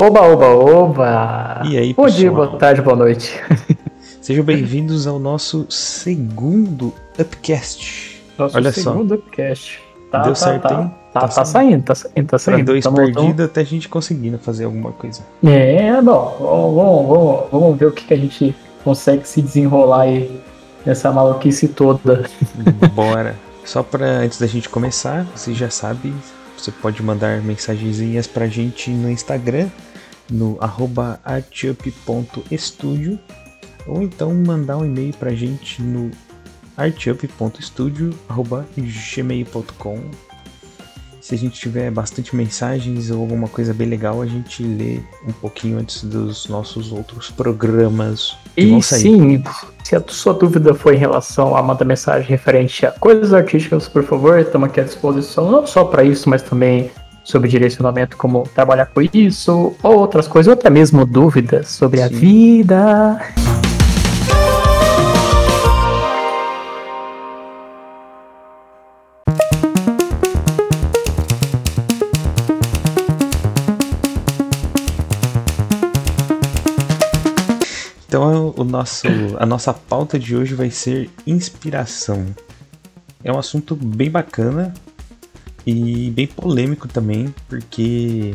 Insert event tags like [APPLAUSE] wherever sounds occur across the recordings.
Oba, oba, oba! E aí, Bom pessoal? dia, boa tarde, boa noite. [LAUGHS] Sejam bem-vindos ao nosso segundo Upcast. Nosso Olha só. segundo upcast. Tá, Deu tá, certo, tá, hein? Tá, Tá tá saindo, tá saindo, tá saindo. dois Tamo- perdidos até a gente conseguindo fazer alguma coisa. É, bom, vamos, vamos, vamos, ver o que, que a gente consegue se desenrolar aí nessa maluquice toda. [LAUGHS] Bora. Só pra antes da gente começar, você já sabe, você pode mandar mensagenzinhas pra gente no Instagram, no arroba artup.studio, ou então mandar um e-mail pra gente no artup.studio.gmail.com. Se a gente tiver bastante mensagens ou alguma coisa bem legal, a gente lê um pouquinho antes dos nossos outros programas que vão E sair. sim, se a sua dúvida foi em relação a mandar mensagem referente a coisas artísticas, por favor, estamos aqui à disposição, não só para isso, mas também sobre direcionamento, como trabalhar com isso, ou outras coisas, ou até mesmo dúvidas sobre a Sim. vida. O nosso, a nossa pauta de hoje vai ser inspiração. É um assunto bem bacana e bem polêmico também, porque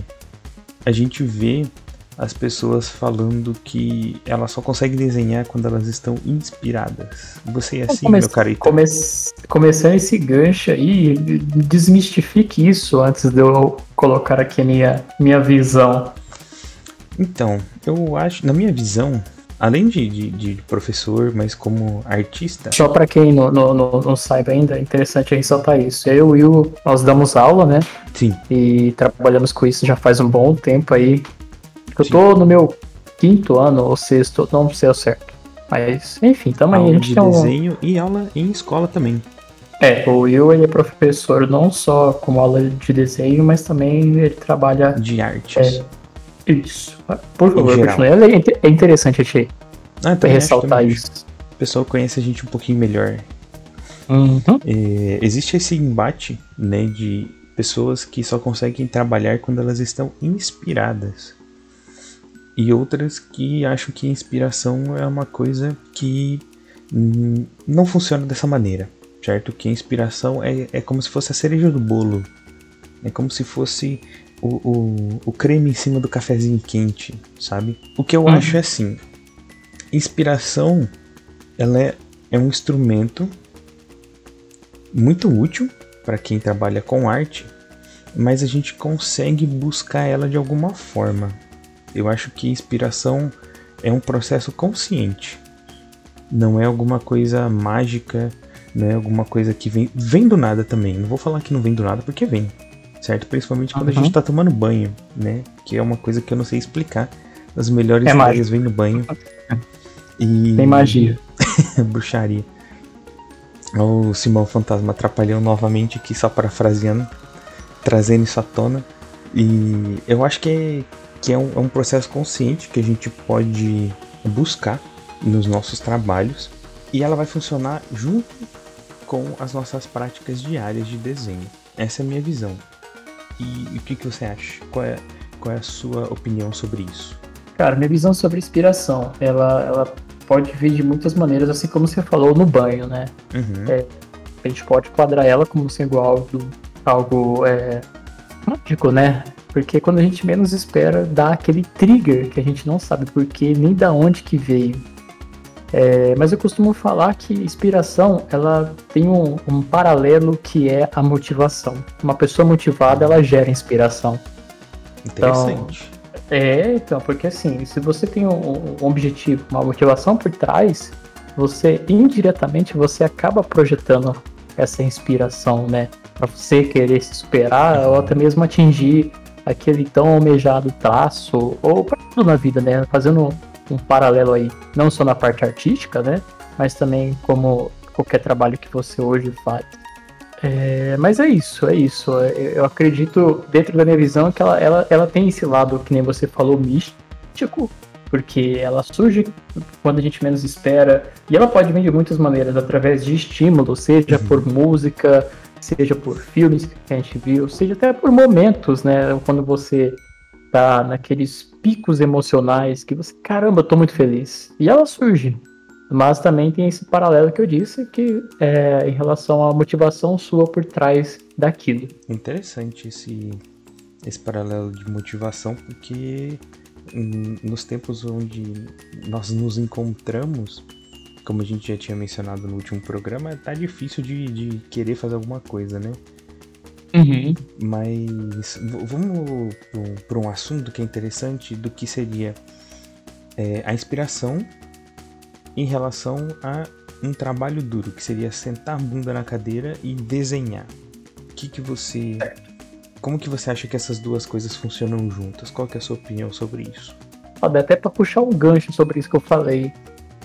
a gente vê as pessoas falando que elas só conseguem desenhar quando elas estão inspiradas. Você é assim, meu carito? come- Começando esse gancho aí, desmistifique isso antes de eu colocar aqui a minha, minha visão. Então, eu acho, na minha visão, além de, de, de professor, mas como artista, Só para quem não, não, não, não saiba ainda, é interessante ressaltar isso. Eu e o Will, nós damos aula, né? sim, E trabalhamos com isso já faz um bom tempo aí. Eu Sim. tô no meu quinto ano ou sexto, não sei ao certo. Mas, enfim, tamo aí. A aula gente de tem um... desenho e aula em escola também. É, o Will ele é professor não só como aula de desenho, mas também ele trabalha De artes. É, isso. Por favor, continue. É, inte- é interessante, achei, Ah, também ressaltar isso. O pessoal conhece a gente um pouquinho melhor. Uhum. É, existe esse embate né, de pessoas que só conseguem trabalhar quando elas estão inspiradas. E outras que acham que a inspiração é uma coisa que não funciona dessa maneira. Certo? Que a inspiração é, é como se fosse a cereja do bolo. É como se fosse o, o, o creme em cima do cafezinho quente, sabe? O que eu Uhum. acho é assim: inspiração ela é, é um instrumento muito útil para quem trabalha com arte, mas a gente consegue buscar ela de alguma forma. Eu acho que inspiração é um processo consciente. Não é alguma coisa mágica, não é alguma coisa que vem, vem do nada também. Não vou falar que não vem do nada porque vem, certo? Principalmente quando a Uhum. gente tá tomando banho, né? Que é uma coisa que eu não sei explicar. As melhores É ideias vêm no banho. E Tem magia. [LAUGHS] bruxaria. O Simão Fantasma atrapalhou novamente aqui, só parafraseando, trazendo isso à tona. E eu acho que é, que é, um, é um processo consciente que a gente pode buscar nos nossos trabalhos e ela vai funcionar junto com as nossas práticas diárias de desenho. Essa é a minha visão. E, e o que, que você acha? Qual é, qual é a sua opinião sobre isso? Cara, minha visão sobre inspiração, ela, ela pode vir de muitas maneiras, assim como você falou no banho, né? Uhum. É. A gente pode quadrar ela como sendo algo, algo é, mágico, né? Porque quando a gente menos espera, dá aquele trigger que a gente não sabe porquê, nem da onde que veio. É, mas eu costumo falar que inspiração, ela tem um, um paralelo que é a motivação. Uma pessoa motivada, ela gera inspiração. Interessante. É, então, porque assim, se você tem um, um objetivo, uma motivação por trás, você indiretamente você acaba projetando essa inspiração, né? Pra você querer se superar ou até mesmo atingir aquele tão almejado traço, ou pra tudo na vida, né? Fazendo um, paralelo aí, não só na parte artística, né? Mas também como qualquer trabalho que você hoje faz. É, mas é isso, é isso. Eu acredito, dentro da minha visão, que ela, ela, ela tem esse lado, que nem você falou, místico, porque ela surge quando a gente menos espera, e ela pode vir de muitas maneiras, através de estímulo, seja uhum. por música, seja por filmes que a gente viu, seja até por momentos, né? Quando você tá naqueles picos emocionais que você, caramba, tô muito feliz. E ela surge. Mas também tem esse paralelo que eu disse, que é em relação à motivação sua por trás daquilo. Interessante esse, esse paralelo de motivação, porque nos tempos onde nós nos encontramos, como a gente já tinha mencionado no último programa, tá difícil de, de querer fazer alguma coisa, né? Uhum. Mas vamos para um assunto que é interessante do que seria é, a inspiração em relação a um trabalho duro, que seria sentar a bunda na cadeira e desenhar. O que, que você. Como que você acha que essas duas coisas funcionam juntas? Qual que é a sua opinião sobre isso? Até para puxar um gancho sobre isso que eu falei.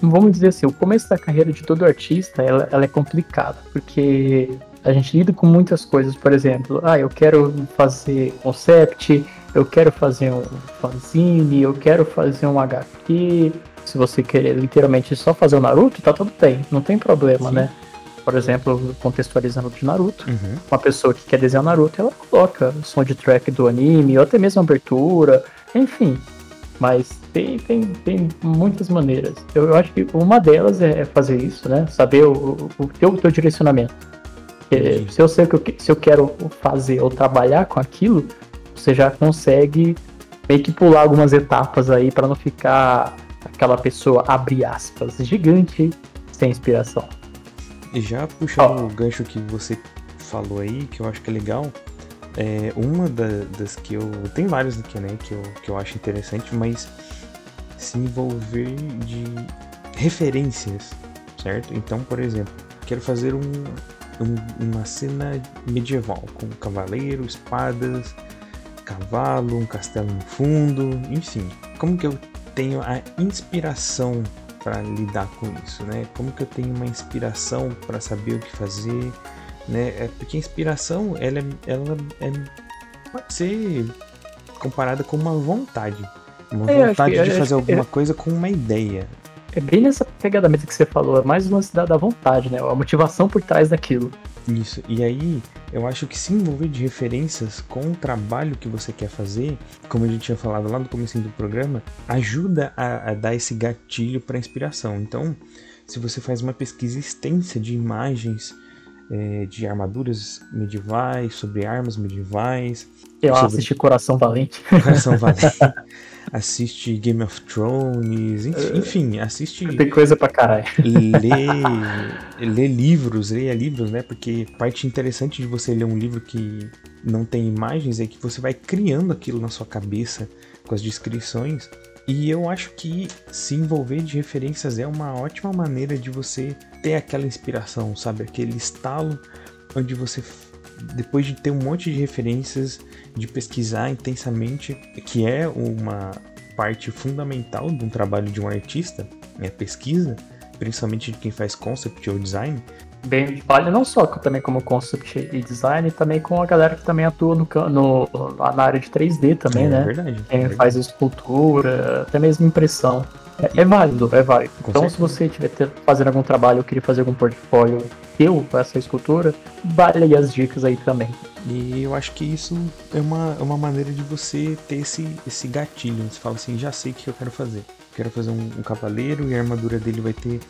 Vamos dizer assim, o começo da carreira de todo artista, ela, ela é complicada, porque a gente lida com muitas coisas, por exemplo, ah, eu quero fazer concept, eu quero fazer um fanzine, eu quero fazer um HQ, se você querer literalmente só fazer o Naruto, tá tudo bem, não tem problema, Sim. né? Por exemplo, contextualizando de Naruto, uhum. uma pessoa que quer desenhar Naruto, ela coloca o soundtrack do anime, ou até mesmo abertura, enfim. Mas tem, tem, tem muitas maneiras. Eu, eu acho que uma delas é fazer isso, né? Saber o, o, teu, o teu direcionamento. Se eu sei o que eu, se eu quero fazer ou trabalhar com aquilo, você já consegue meio que pular algumas etapas aí para não ficar aquela pessoa, abre aspas, gigante, sem inspiração. E já puxando oh. o gancho que você falou aí, que eu acho que é legal, é uma da, das que eu. Tem várias aqui, né, que eu, que eu acho interessante, mas se envolver de referências, certo? Então, por exemplo, quero fazer um, um, uma cena medieval com cavaleiro, espadas, cavalo, um castelo no fundo, enfim. Como que eu tenho a inspiração para lidar com isso, né? Como que eu tenho uma inspiração para saber o que fazer, né? É porque a inspiração ela, é, ela é, pode ser comparada com uma vontade, uma é, vontade que, de fazer alguma é, coisa com uma ideia. É bem nessa pegada mesmo que você falou, é mais uma da, da vontade, né? A motivação por trás daquilo. Isso. E aí, eu acho que se envolver de referências com o trabalho que você quer fazer, como a gente tinha falado lá no começo do programa, ajuda a, a dar esse gatilho para inspiração. Então, se você faz uma pesquisa extensa de imagens é, de armaduras medievais, sobre armas medievais. Eu sobre... assisti Coração Valente. [LAUGHS] Coração Valente. assiste Game of Thrones, enfim, assiste. Tem coisa pra caralho. Lê, lê livros, leia livros, né? Porque parte interessante de você ler um livro que não tem imagens é que você vai criando aquilo na sua cabeça com as descrições. E eu acho que se envolver de referências é uma ótima maneira de você ter aquela inspiração, sabe? Aquele estalo onde você, depois de ter um monte de referências, de pesquisar intensamente, que é uma parte fundamental de um trabalho de um artista, é a pesquisa, principalmente de quem faz concept ou design. Bem, vale não só também como concept e design, também com a galera que também atua no, no na área de 3D também, é, né? É verdade. Quem é faz escultura, até mesmo impressão. É, é válido, é válido. Com então, certeza. se você estiver fazendo algum trabalho ou querer fazer algum portfólio teu com essa escultura, vale aí as dicas aí também. E eu acho que isso é uma, é uma maneira de você ter esse, esse gatilho. Você fala assim, já sei o que eu quero fazer. Quero fazer um, um cavaleiro e a armadura dele vai ter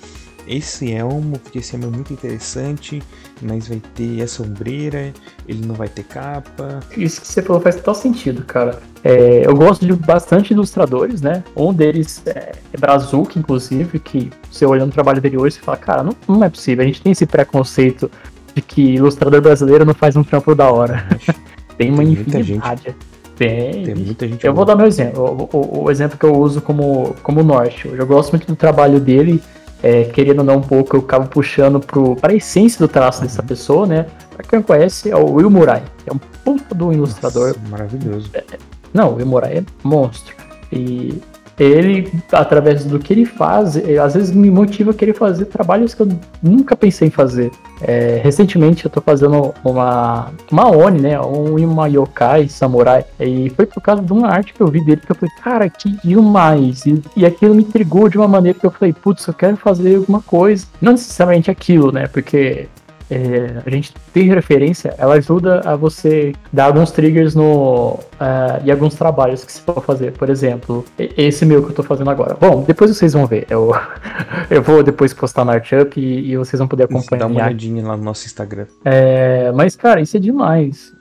esse elmo, porque esse elmo é muito interessante, mas vai ter essa ombreira, ele não vai ter capa. Isso que você falou faz total sentido, cara. É, eu gosto de bastante ilustradores, né? Um deles é, é Brazuca, inclusive, que você olhando o trabalho dele hoje, você fala, cara, não, não é possível, a gente tem esse preconceito de que ilustrador brasileiro não faz um trampo da hora. [LAUGHS] tem uma tem infinidade. Tem, tem muita gente. Eu boa. vou dar meu exemplo. O, o, o, exemplo que eu uso como, como norte. Eu gosto muito do trabalho dele é, querendo ou não um pouco, eu acabo puxando para a essência do traço dessa pessoa, né? Pra quem não conhece, é o Will Murai. É um puta do ilustrador. Nossa, maravilhoso. É, não, o Will Murai é monstro. E ele, através do que ele faz, eh, às vezes me motiva a querer fazer trabalhos que eu nunca pensei em fazer. É, recentemente eu tô fazendo uma, uma Oni, né? Um, uma yokai samurai. E foi por causa de uma arte que eu vi dele que eu falei, cara, que demais. E, e aquilo me intrigou de uma maneira que eu falei, putz, eu quero fazer alguma coisa. Não necessariamente aquilo, né? Porque é, a gente ter referência, ela ajuda a você dar alguns triggers no uh, e alguns trabalhos que você for fazer. Por exemplo, esse meu que eu tô fazendo agora. Bom, depois vocês vão ver. Eu, [LAUGHS] eu vou depois postar no ArtUp e, e vocês vão poder acompanhar. Dá uma olhadinha lá no nosso Instagram. É, mas, cara, isso é demais.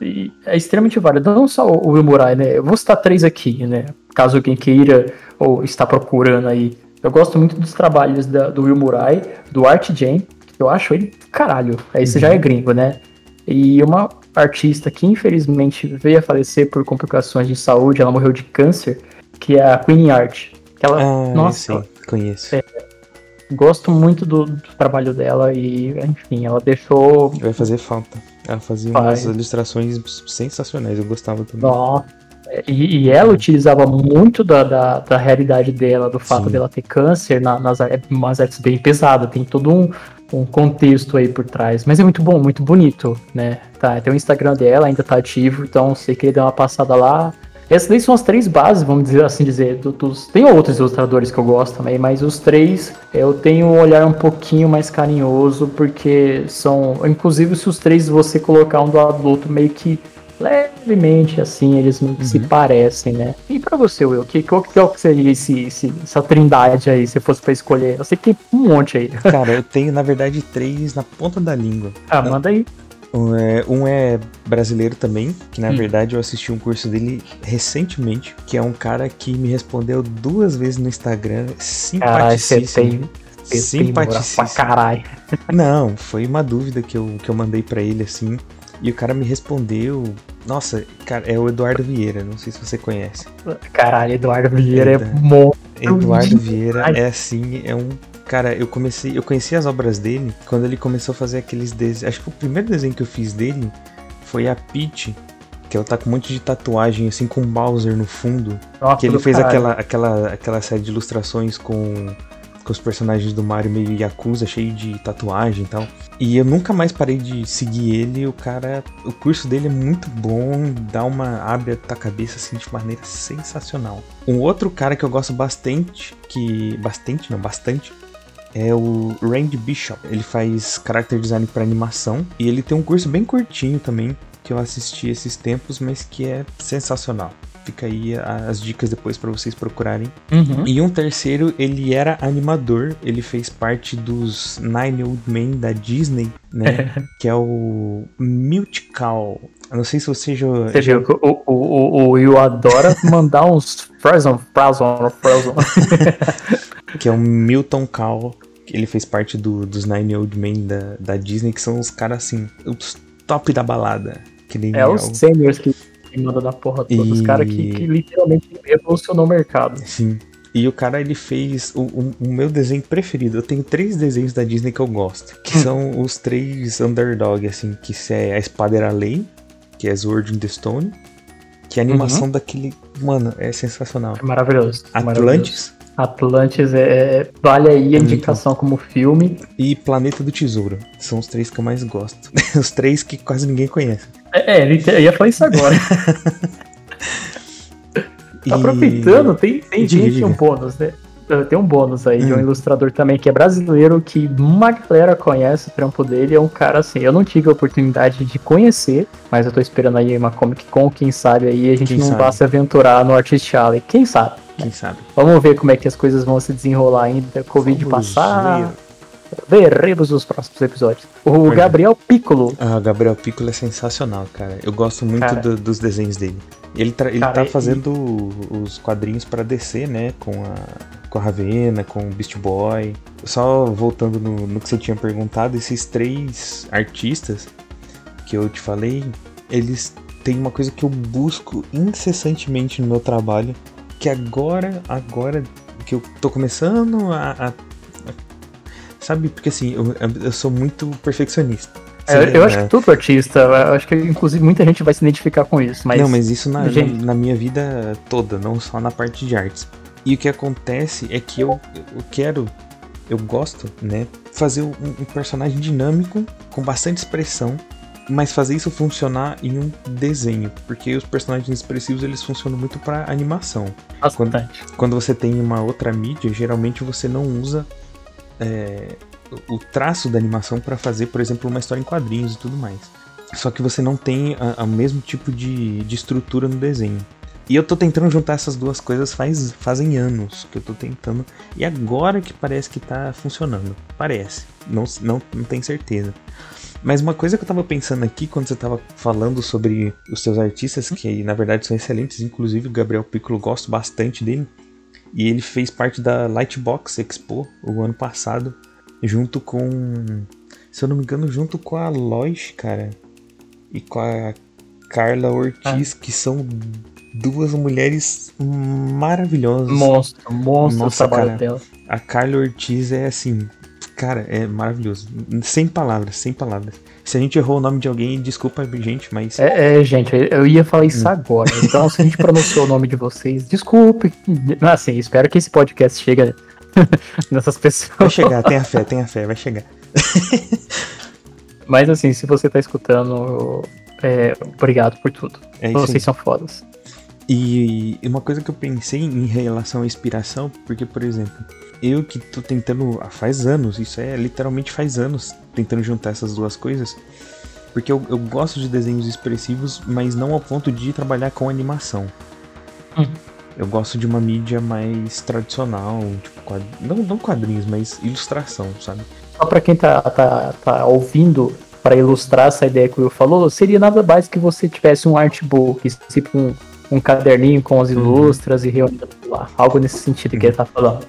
E é extremamente válido. Não só o Will Murai, né? Eu vou citar três aqui, né? Caso alguém queira ou está procurando aí. Eu gosto muito dos trabalhos da, do Will Murai, do Art Jam, eu acho ele caralho. Aí você já é uhum. gringo, né? E uma artista que infelizmente veio a falecer por complicações de saúde, ela morreu de câncer, que é a Queen Art. Que ela, ah, nossa, sim, conheço. É, gosto muito do, do, trabalho dela e, enfim, ela deixou. Vai fazer falta. Ela fazia umas ilustrações sensacionais, eu gostava também. Nossa, e, e, ela utilizava muito da, da, da, realidade dela, do fato Sim. dela ter câncer, na, nas umas artes bem pesadas, tem todo um, um contexto aí por trás. Mas é muito bom, muito bonito, né? Tá, tem o Instagram dela, ainda tá ativo, então se querer dar uma passada lá. Essas daí são as três bases, vamos dizer assim dizer. Do, dos... Tem outros ilustradores que eu gosto também, mas os três eu tenho um olhar um pouquinho mais carinhoso, porque são. Inclusive, se os três você colocar um do lado do outro, meio que levemente assim, eles uhum. se parecem, né? E pra você, Will, que, qual, que seria esse, esse, essa trindade aí, se fosse pra escolher? Eu sei que tem um monte aí. [LAUGHS] Cara, eu tenho, na verdade, três na ponta da língua. Ah, manda aí. Um é, um é, brasileiro também, que na hum. verdade eu assisti um curso dele recentemente, que é um cara que me respondeu duas vezes no Instagram, simpaticíssimo. Simpaticíssimo. Pra caralho. Não, foi uma dúvida que eu, que eu mandei para ele assim. E o cara me respondeu. Nossa, cara, é o Eduardo Vieira, não sei se você conhece. Caralho, Eduardo Vieira é monstro. Eduardo Vieira é assim, é um. Cara, eu comecei. Eu conheci as obras dele quando ele começou a fazer aqueles desenhos. Acho que o primeiro desenho que eu fiz dele foi a Peach. Que ela tá com um monte de tatuagem, assim, com Bowser no fundo. Nossa, que ele fez aquela, aquela, aquela série de ilustrações com com os personagens do Mario meio Yakuza, cheio de tatuagem e tal. E eu nunca mais parei de seguir ele. O cara, o curso dele é muito bom, dá uma abre a cabeça assim de maneira sensacional. Um outro cara que eu gosto bastante, que bastante, não, bastante, é o Randy Bishop. Ele faz character design para animação e ele tem um curso bem curtinho também que eu assisti esses tempos, mas que é sensacional. Fica aí as dicas depois para vocês procurarem. Uhum. E um terceiro, ele era animador, ele fez parte dos Nine Old Men da Disney, né? que é o Multical. Eu não sei se você já. Você viu que o, o, o, o Will adora mandar [LAUGHS] uns Frozen, Frozen, Frozen. [LAUGHS] que é o Milton Cal. Ele fez parte do, dos Nine Old Men da, da Disney, que são os caras assim, os top da balada. Que nem é, é os seniors que manda da porra toda. E... Os caras que, que, literalmente revolucionou o mercado. Sim. E o cara, ele fez o, o, o, meu desenho preferido. Eu tenho três desenhos da Disney que eu gosto. Que hum. são os três underdog, assim. Que é a Espada era Lei, que é Sword in the Stone. Que é a animação uhum. daquele... Mano, é sensacional. É maravilhoso. É Atlantis. Atlantis é, é, vale aí a indicação como filme. E Planeta do Tesouro. São os três que eu mais gosto. [LAUGHS] os três que quase ninguém conhece. É, é eu ia falar isso agora. [LAUGHS] e... Aproveitando, tem, tem diga, gente diga. um bônus, né? Tem um bônus aí hum. de um hum. ilustrador também que é brasileiro, que uma galera conhece o trampo dele. É um cara assim, eu não tive a oportunidade de conhecer, mas eu tô esperando aí uma Comic Con, quem sabe aí a gente quem não sabe? vá se aventurar no Artist Alley. Quem sabe? Quem sabe? Vamos ver como é que as coisas vão se desenrolar ainda. Covid Vamos passar. Ver. Veremos nos próximos episódios. O Gabriel Piccolo. Ah, o Gabriel Piccolo é sensacional, cara. Eu gosto muito do, dos desenhos dele. Ele, ele cara, tá fazendo os quadrinhos para descer, né? Com a, com a Ravena, com o Beast Boy. Só voltando no, no que você tinha perguntado, esses três artistas que eu te falei, eles têm uma coisa que eu busco incessantemente no meu trabalho, que agora, agora que eu tô começando a, a sabe, porque assim, eu, eu sou muito perfeccionista. É, eu acho que todo artista, eu acho que inclusive muita gente vai se identificar com isso, mas... Não, mas isso na, gente... na, na, minha vida toda, não só na parte de artes. E o que acontece é que eu, eu quero, eu gosto, né, fazer um, um personagem dinâmico com bastante expressão mas fazer isso funcionar em um desenho, porque os personagens expressivos eles funcionam muito para animação. Quando, quando, você tem uma outra mídia, geralmente você não usa é, o traço da animação para fazer, por exemplo, uma história em quadrinhos e tudo mais. Só que você não tem o mesmo tipo de, de estrutura no desenho. E eu tô tentando juntar essas duas coisas faz, fazem anos que eu tô tentando. E agora que parece que tá funcionando. Parece. Não, não, não tenho certeza. Mas uma coisa que eu tava pensando aqui quando você tava falando sobre os seus artistas, que na verdade são excelentes, inclusive o Gabriel Piccolo gosto bastante dele. E ele fez parte da Lightbox Expo o ano passado, junto com. Se eu não me engano, junto com a Lois, cara. E com a Carla Ortiz, ah. que são duas mulheres maravilhosas. Monstro, monstro Nossa, o trabalho cara, dela. A Carla Ortiz é assim, Cara, é maravilhoso. Sem palavras, sem palavras. Se a gente errou o nome de alguém, desculpa, gente, mas. É, é gente, eu ia falar isso hum. agora. Então, se a gente pronunciou o nome de vocês, desculpe. Assim, espero que esse podcast chegue [LAUGHS] nessas pessoas. Vai chegar, tenha fé, tenha fé, vai chegar. mas, assim, se você tá escutando, é, obrigado por tudo. É vocês são fodas. E uma coisa que eu pensei em relação à inspiração, porque, por exemplo eu que tô tentando faz anos, isso é literalmente faz anos, tentando juntar essas duas coisas. Porque eu, eu gosto de desenhos expressivos, mas não ao ponto de trabalhar com animação. Hum. Eu gosto de uma mídia mais tradicional, tipo, não, não quadrinhos, mas ilustração, sabe? Só pra quem tá, tá, tá ouvindo, para ilustrar essa ideia que o Will falou, seria nada mais que você tivesse um artbook, tipo um, um caderninho com as uhum. ilustras uhum. e reunindo lá. Algo nesse sentido uhum. que ele tá falando.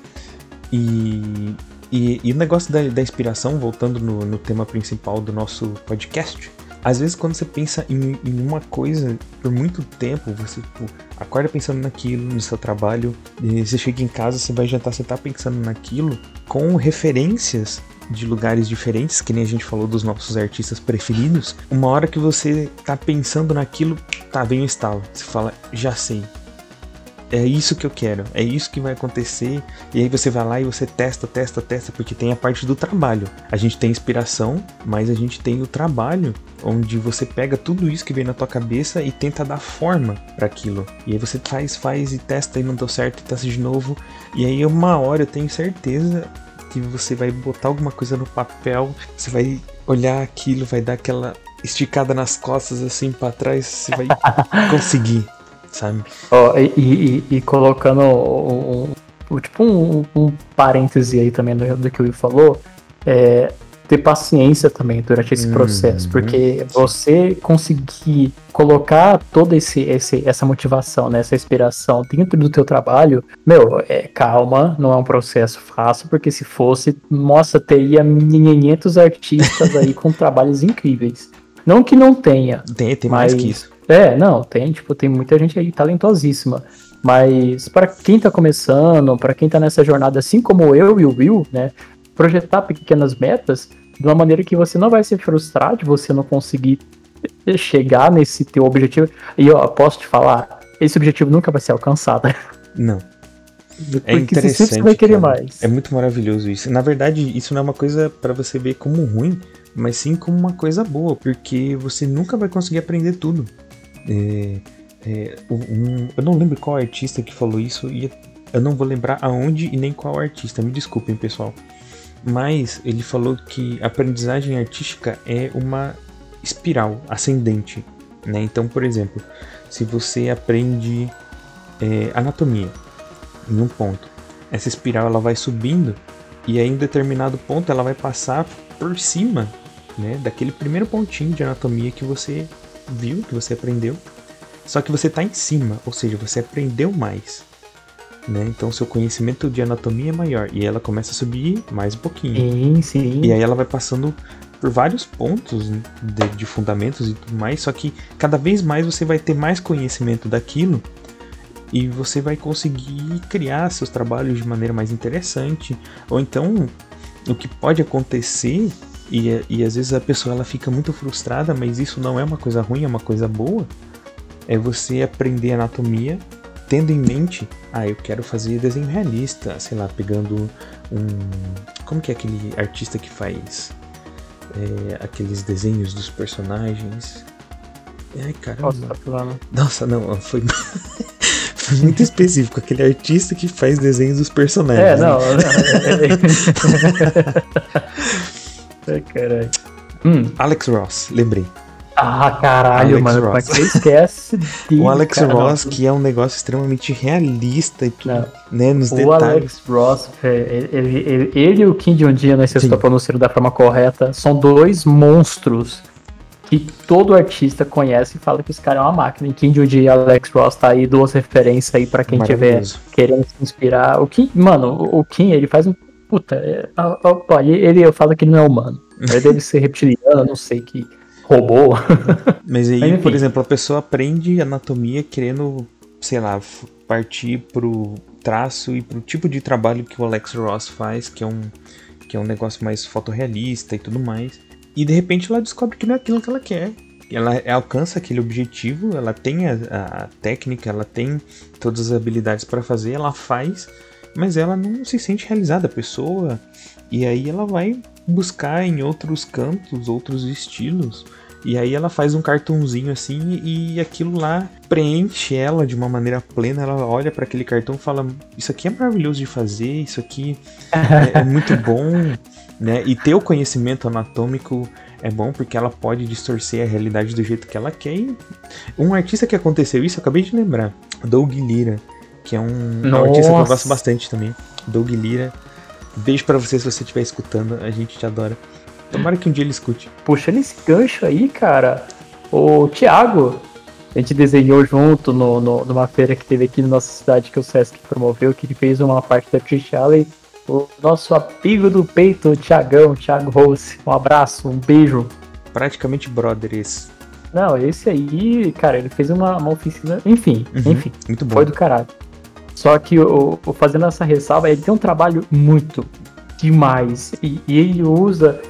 E, e, e o negócio da, da inspiração, voltando no, no, tema principal do nosso podcast, às vezes quando você pensa em, em uma coisa por muito tempo, você tipo, acorda pensando naquilo, no seu trabalho, você chega em casa, você vai jantar, você tá pensando naquilo, com referências de lugares diferentes, que nem a gente falou dos nossos artistas preferidos, uma hora que você tá pensando naquilo, tá, vem o estalo. Você fala, já sei, é isso que eu quero, é isso que vai acontecer. E aí você vai lá e você testa, testa, testa, porque tem a parte do trabalho. A gente tem inspiração, mas a gente tem o trabalho, onde você pega tudo isso que vem na tua cabeça e tenta dar forma para aquilo. E aí você faz, faz e testa e não deu certo, e testa de novo. E aí uma hora eu tenho certeza que você vai botar alguma coisa no papel, você vai olhar aquilo, vai dar aquela esticada nas costas assim para trás, você vai [LAUGHS] conseguir sabe? Oh, e, e, e, colocando um, um, tipo um, um parêntese aí também do, do que o Will falou, é, ter paciência também durante esse processo, uhum. porque você conseguir colocar toda esse, esse, essa motivação, né, essa inspiração dentro do teu trabalho, meu, é, calma, não é um processo fácil, porque se fosse, nossa, teria 500 artistas aí com [LAUGHS] trabalhos incríveis. Não que não tenha. Tem, tem mais que isso. É, não, tem, tipo, tem muita gente aí talentosíssima. Mas para quem tá começando, para quem tá nessa jornada, assim como eu e o Will, né, projetar pequenas metas de uma maneira que você não vai se frustrar de você não conseguir chegar nesse teu objetivo. E eu posso te falar, esse objetivo nunca vai ser alcançado. Não. É Porque interessante, você vai querer cara. mais. É muito maravilhoso isso. Na verdade, isso não é uma coisa para você ver como ruim, mas sim como uma coisa boa, porque você nunca vai conseguir aprender tudo. É, é, um, eu não lembro qual artista que falou isso e eu não vou lembrar aonde e nem qual artista, me desculpem pessoal. Mas ele falou que a aprendizagem artística é uma espiral ascendente. Né? Então, por exemplo, se você aprende é, anatomia em um ponto, essa espiral ela vai subindo e aí em determinado ponto ela vai passar por cima né, daquele primeiro pontinho de anatomia que você viu, que você aprendeu, só que você está em cima, ou seja, você aprendeu mais. Né? Então seu conhecimento de anatomia é maior e ela começa a subir mais um pouquinho. Sim, sim. E aí ela vai passando por vários pontos de, de, fundamentos e tudo mais, só que cada vez mais você vai ter mais conhecimento daquilo e você vai conseguir criar seus trabalhos de maneira mais interessante. Ou então, o que pode acontecer e, e às vezes a pessoa ela fica muito frustrada, mas isso não é uma coisa ruim, é uma coisa boa. É você aprender anatomia tendo em mente, ah, eu quero fazer desenho realista, sei lá, pegando um. Como que é aquele artista que faz é, aqueles desenhos dos personagens? Ai, caramba. Nossa, não, [LAUGHS] foi. muito específico, aquele artista que faz desenhos dos personagens. É, não. [LAUGHS] Ai, caralho. Hum. Alex Ross, lembrei. Ah, caralho, Alex mano. Ross. É você esquece [LAUGHS] dele, O Alex cara, Ross, não. que é um negócio extremamente realista e tudo, não. né, nos o detalhes. O Alex Ross, ele, ele, ele, e o Kim um dia, né, se eu estou pronunciando da forma correta, são dois monstros que todo artista conhece e fala que esse cara é uma máquina. Em Kim Jong e Alex Ross tá aí duas referências aí para quem tiver querendo se inspirar. O Kim, mano, o Kim, ele faz um puta, é, ele, ele eu falo que ele não é humano. Ele deve ser reptiliano, não sei que robô. Mas aí, [LAUGHS] Mas, por exemplo, a pessoa aprende anatomia querendo, sei lá, partir pro traço e pro tipo de trabalho que o Alex Ross faz, que é um, que é um negócio mais fotorrealista e tudo mais. E de repente ela descobre que não é aquilo que ela quer. Ela alcança aquele objetivo, ela tem a, a técnica, ela tem todas as habilidades para fazer, ela faz, mas ela não se sente realizada. A pessoa e aí ela vai buscar em outros cantos, outros estilos. E aí ela faz um cartãozinho assim e aquilo lá preenche ela de uma maneira plena. Ela olha para aquele cartão e fala: Isso aqui é maravilhoso de fazer, isso aqui é, é muito [LAUGHS] bom, né? E ter o conhecimento anatômico é bom porque ela pode distorcer a realidade do jeito que ela quer. E um artista que aconteceu isso, eu acabei de lembrar, Doug Lira, que é um, um artista que eu gosto bastante também. Doug Lira Beijo para você se você estiver escutando, a gente te adora. Tomara que um dia ele escute. Puxando esse gancho aí, cara, o Thiago, a gente desenhou junto no, no, numa feira que teve aqui na nossa cidade que o Sesc promoveu, que ele fez uma parte da Trish Alley. O nosso amigo do peito, o Thiagão, Thiago Rose. Um abraço, um beijo. Praticamente brother esse. Não, esse aí, cara, ele fez uma, uma oficina. Enfim, uhum, enfim. Muito bom. Foi do caralho. Só que o, o, fazendo essa ressalva, ele tem um trabalho muito demais. E, e ele usa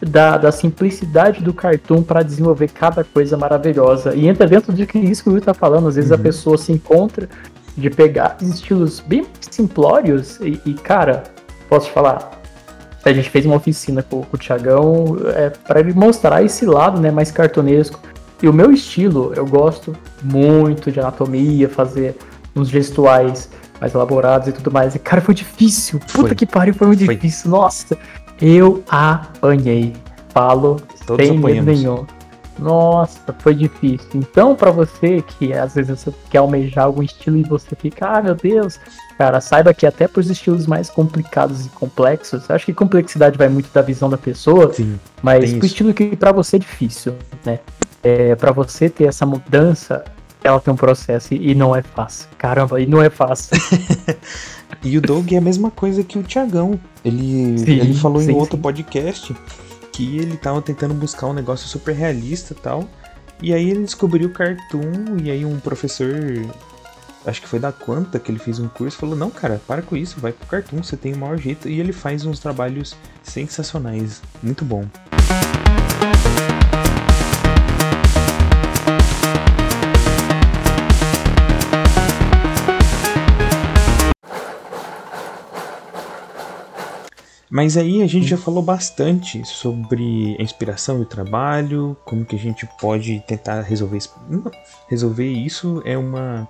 da, da, simplicidade do cartoon para desenvolver cada coisa maravilhosa. E entra dentro de que isso que o Will tá falando. Às vezes uhum. a pessoa se encontra de pegar estilos bem simplórios e, e, cara, posso te falar. A gente fez uma oficina com, com o Thiagão é, para ele mostrar esse lado né, mais cartunesco. E o meu estilo, eu gosto muito de anatomia, fazer uns gestuais mais elaborados e tudo mais. E, cara, foi difícil. Puta foi. que pariu, foi muito foi. difícil. Nossa, eu apanhei. Falo Todos sem medo nenhum. Nossa, foi difícil. Então, para você que às vezes você quer almejar algum estilo e você fica, ah, meu Deus, cara, saiba que até para os estilos mais complicados e complexos, acho que complexidade vai muito da visão da pessoa, Sim, mas o estilo que para você é difícil, né? É, para você ter essa mudança, ela tem um processo e não é fácil. Caramba, e não é fácil. [LAUGHS] e o Doug é a mesma coisa que o Tiagão. Ele, sim, ele falou sim, em outro sim. podcast que ele tava tentando buscar um negócio super realista e tal. E aí ele descobriu o Cartoon, e aí um professor, acho que foi da Quanta, que ele fez um curso, falou: Não, cara, para com isso, vai pro Cartoon, você tem o maior jeito. E ele faz uns trabalhos sensacionais, muito bom. Mas aí a gente já falou bastante sobre a inspiração e o trabalho, como que a gente pode tentar resolver isso. Resolver isso é uma,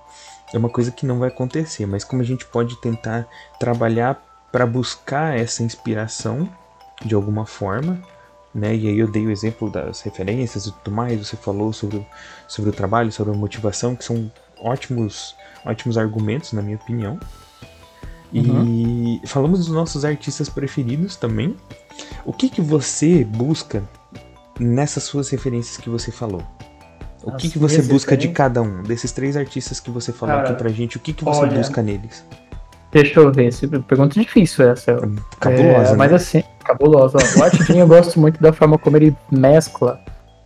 é uma coisa que não vai acontecer, mas como a gente pode tentar trabalhar para buscar essa inspiração de alguma forma, né? E aí eu dei o exemplo das referências e tudo mais, você falou sobre, sobre o trabalho, sobre a motivação, que são ótimos, ótimos argumentos, na minha opinião. Uhum. E falamos dos nossos artistas preferidos também. O que, que você busca nessas suas referências que você falou? O que, que você busca de cada um? Desses três artistas que você falou Cara, aqui pra gente, o que, que você olha, busca neles? Deixa eu ver, pergunta difícil essa. Cabulosa, é, Mas né? assim, cabulosa. O Art eu gosto muito da forma como ele mescla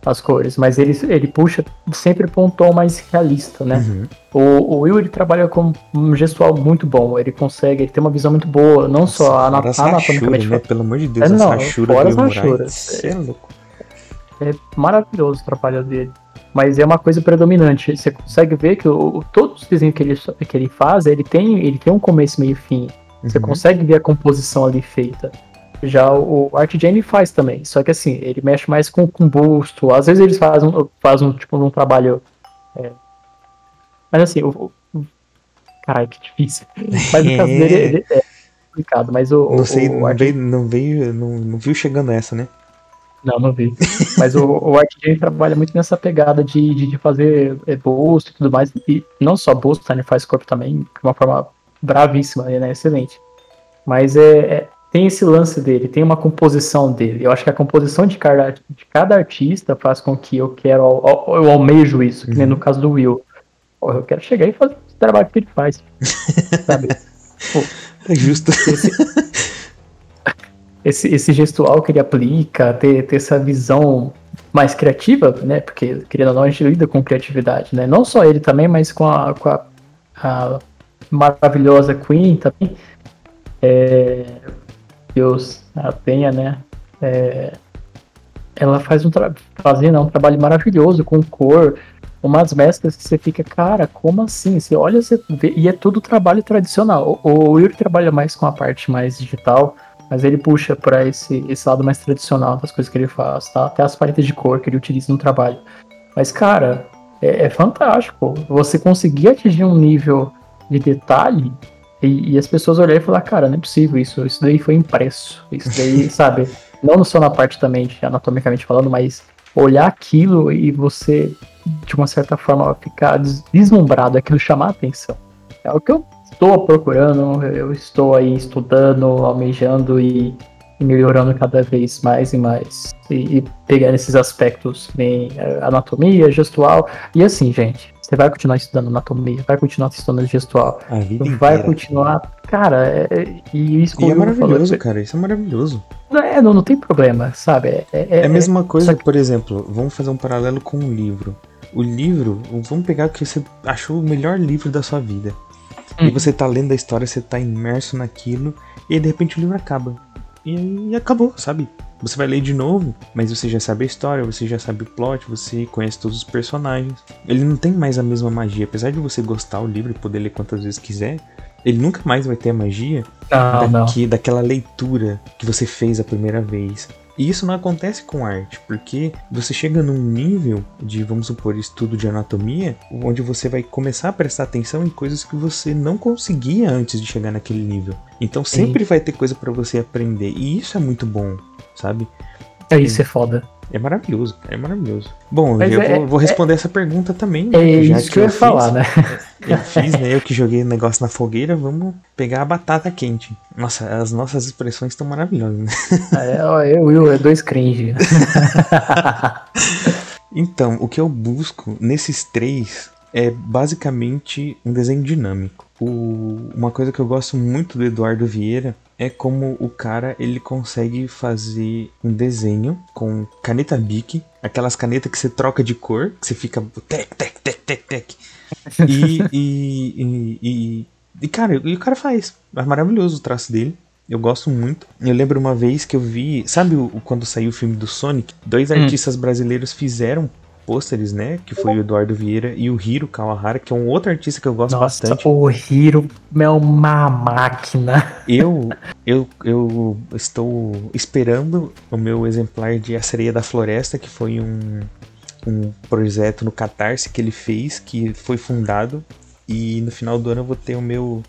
as cores, mas ele, ele puxa sempre para um tom mais realista, né? Uhum. O, o Will ele trabalha com um gestual muito bom, ele consegue, ele tem uma visão muito boa, não Nossa, só ana anatomicamente. Né? Pelo amor de Deus, é, não, fora as rachuras. É, é louco. É maravilhoso o trabalho dele. mas é uma coisa predominante. Você consegue ver que o, todos os desenhos que ele, que ele faz, ele tem, ele tem um começo, meio e fim. Você uhum. consegue ver a composição ali feita. Já o, o Art Jane faz também, só que assim, ele mexe mais com, com busto. Às vezes eles fazem, fazem tipo, um trabalho. É... Mas assim, o, o... caralho, que difícil. [LAUGHS] Mas no caso dele, ele é complicado, mas o. Não sei, o, não, Art... não veio, não, não viu chegando essa, né? Não, não vi. Mas o, o Art Jane trabalha muito nessa pegada de, de, de fazer é, busto e tudo mais. E não só busto, tá? ele faz corpo também, de uma forma bravíssima, né? Excelente. Mas é, é, tem esse lance dele, tem uma composição dele. Eu acho que a composição de cada, de cada artista faz com que eu quero, eu, almejo isso, que nem no uhum. caso do Will. Eu quero chegar e fazer o trabalho que ele faz. [LAUGHS] sabe? Pô, é justo. Esse, esse, esse, gestual que ele aplica, ter, ter essa visão mais criativa, né? Porque, querendo ou não, a gente lida com criatividade, né? Não só ele também, mas com a, com a, a maravilhosa Queen também. É, Deus a tenha, né? É, ela faz um fazendo um trabalho maravilhoso com cor, umas mesclas que você fica, cara, como assim? Você olha, você vê, e é tudo trabalho tradicional. O, o Yuri trabalha mais com a parte mais digital, mas ele puxa para esse, esse lado mais tradicional das coisas que ele faz, tá? Até as paletas de cor que ele utiliza no trabalho. Mas, cara, é, é fantástico. Você conseguir atingir um nível de detalhe e, e, as pessoas olharem e falar, cara, não é possível isso, isso daí foi impresso. Isso daí, [LAUGHS] sabe? Não só na parte também anatomicamente falando, mas olhar aquilo e você, de uma certa forma, ficar deslumbrado, aquilo chamar a atenção. É o que eu estou procurando, eu estou aí estudando, almejando e, e melhorando cada vez mais e mais. E, e pegando esses aspectos, bem eh, anatomia, gestual. E assim, gente, você vai continuar estudando anatomia, vai continuar estudando gestual. Vai inteira. continuar. Cara, é, é e isso e é maravilhoso, falou, cara. Isso é maravilhoso. É, não, não tem problema, sabe? É, é, é a mesma coisa, que... por exemplo, vamos fazer um paralelo com um livro. O livro, vamos pegar o que você achou o melhor livro da sua vida. Hum. E você tá lendo a história, você tá imerso naquilo, e aí de repente o livro acaba. E aí acabou, sabe? Você vai ler de novo, mas você já sabe a história, você já sabe o plot, você conhece todos os personagens. Ele não tem mais a mesma magia, apesar de você gostar do livro e poder ler quantas vezes quiser. Ele nunca mais vai ter a magia não, daqui, não. daquela leitura que você fez a primeira vez. E isso não acontece com arte, porque você chega num nível de, vamos supor, estudo de anatomia, onde você vai começar a prestar atenção em coisas que você não conseguia antes de chegar naquele nível. Então sempre vai ter coisa para você aprender, e isso é muito bom sabe? É isso, é foda. É maravilhoso, é maravilhoso. Bom, Mas eu é, vou, vou, responder é, essa pergunta também. Né? É já isso que eu ia fiz, falar, né? [LAUGHS] Eu fiz, né? Eu que joguei o negócio na fogueira, vamos pegar a batata quente. Nossa, as nossas expressões estão maravilhosas, né? [LAUGHS] É, eu, Will, é dois cringe. [LAUGHS] então, o que eu busco nesses três é basicamente um desenho dinâmico. O, uma coisa que eu gosto muito do Eduardo Vieira é como o cara ele consegue fazer um desenho com caneta Bic, aquelas canetas que você troca de cor, que você fica tec, tec, tec, tec, tec. E, e, e, e, cara, e o cara faz. É maravilhoso o traço dele. Eu gosto muito. Eu lembro uma vez que eu vi. Sabe o, quando saiu o filme do Sonic? Dois hum. artistas brasileiros fizeram pôsteres, né? Que foi o Eduardo Vieira e o Hiro Kawahara, que é um outro artista que eu gosto Nossa, bastante. O Hiro é uma máquina. Eu, eu, eu estou esperando o meu exemplar de A Sereia da Floresta, que foi um, um projeto no Catarse que ele fez, que foi fundado. E no final do ano eu vou ter o meu